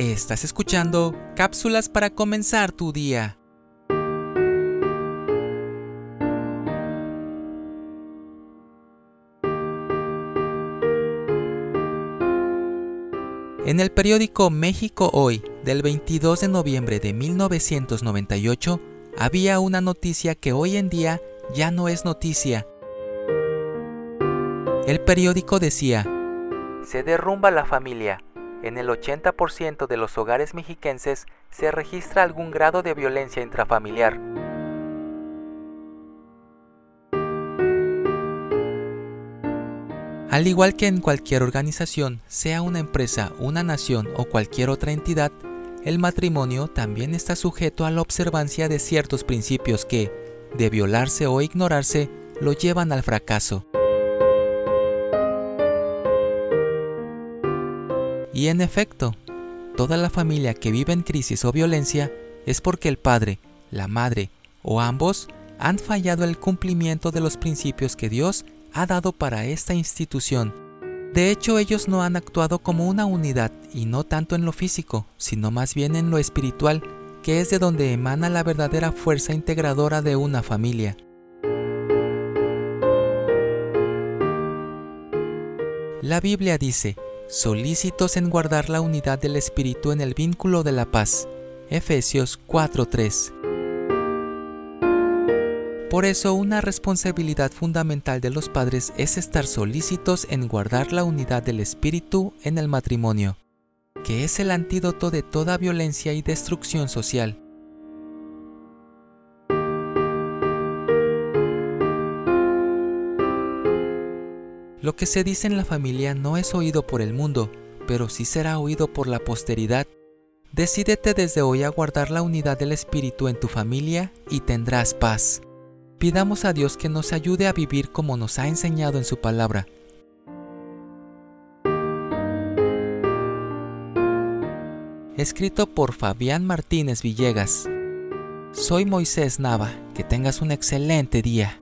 Estás escuchando cápsulas para comenzar tu día. En el periódico México Hoy del 22 de noviembre de 1998 había una noticia que hoy en día ya no es noticia. El periódico decía, se derrumba la familia. En el 80% de los hogares mexiquenses se registra algún grado de violencia intrafamiliar. Al igual que en cualquier organización, sea una empresa, una nación o cualquier otra entidad, el matrimonio también está sujeto a la observancia de ciertos principios que, de violarse o ignorarse, lo llevan al fracaso. Y en efecto, toda la familia que vive en crisis o violencia es porque el padre, la madre o ambos han fallado el cumplimiento de los principios que Dios ha dado para esta institución. De hecho, ellos no han actuado como una unidad y no tanto en lo físico, sino más bien en lo espiritual, que es de donde emana la verdadera fuerza integradora de una familia. La Biblia dice, solícitos en guardar la unidad del Espíritu en el vínculo de la paz. Efesios 4:3 por eso una responsabilidad fundamental de los padres es estar solícitos en guardar la unidad del espíritu en el matrimonio, que es el antídoto de toda violencia y destrucción social. Lo que se dice en la familia no es oído por el mundo, pero sí será oído por la posteridad. Decídete desde hoy a guardar la unidad del espíritu en tu familia y tendrás paz. Pidamos a Dios que nos ayude a vivir como nos ha enseñado en su palabra. Escrito por Fabián Martínez Villegas. Soy Moisés Nava. Que tengas un excelente día.